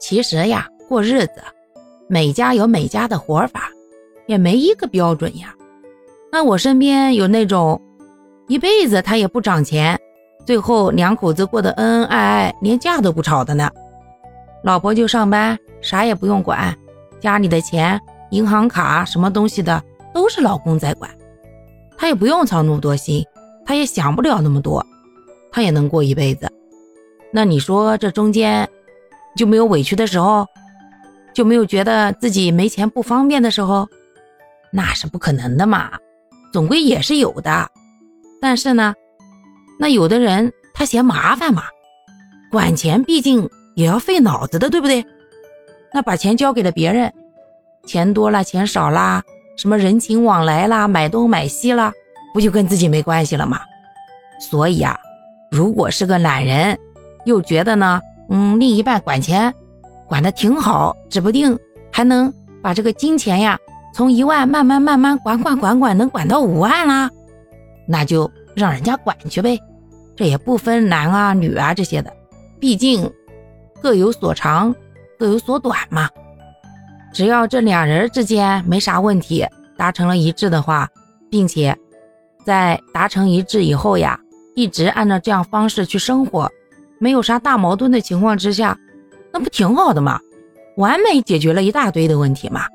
其实呀，过日子，每家有每家的活法，也没一个标准呀。那我身边有那种一辈子他也不涨钱，最后两口子过得恩恩爱爱，连架都不吵的呢。老婆就上班，啥也不用管，家里的钱、银行卡什么东西的都是老公在管，他也不用操那么多心，他也想不了那么多，他也能过一辈子。那你说这中间就没有委屈的时候，就没有觉得自己没钱不方便的时候？那是不可能的嘛，总归也是有的。但是呢，那有的人他嫌麻烦嘛，管钱毕竟也要费脑子的，对不对？那把钱交给了别人，钱多了钱少啦，什么人情往来啦，买东买西啦，不就跟自己没关系了吗？所以啊，如果是个懒人。又觉得呢，嗯，另一半管钱管的挺好，指不定还能把这个金钱呀，从一万慢慢慢慢管管管管，能管到五万啦，那就让人家管去呗，这也不分男啊女啊这些的，毕竟各有所长，各有所短嘛。只要这两人之间没啥问题，达成了一致的话，并且在达成一致以后呀，一直按照这样方式去生活。没有啥大矛盾的情况之下，那不挺好的吗？完美解决了一大堆的问题嘛。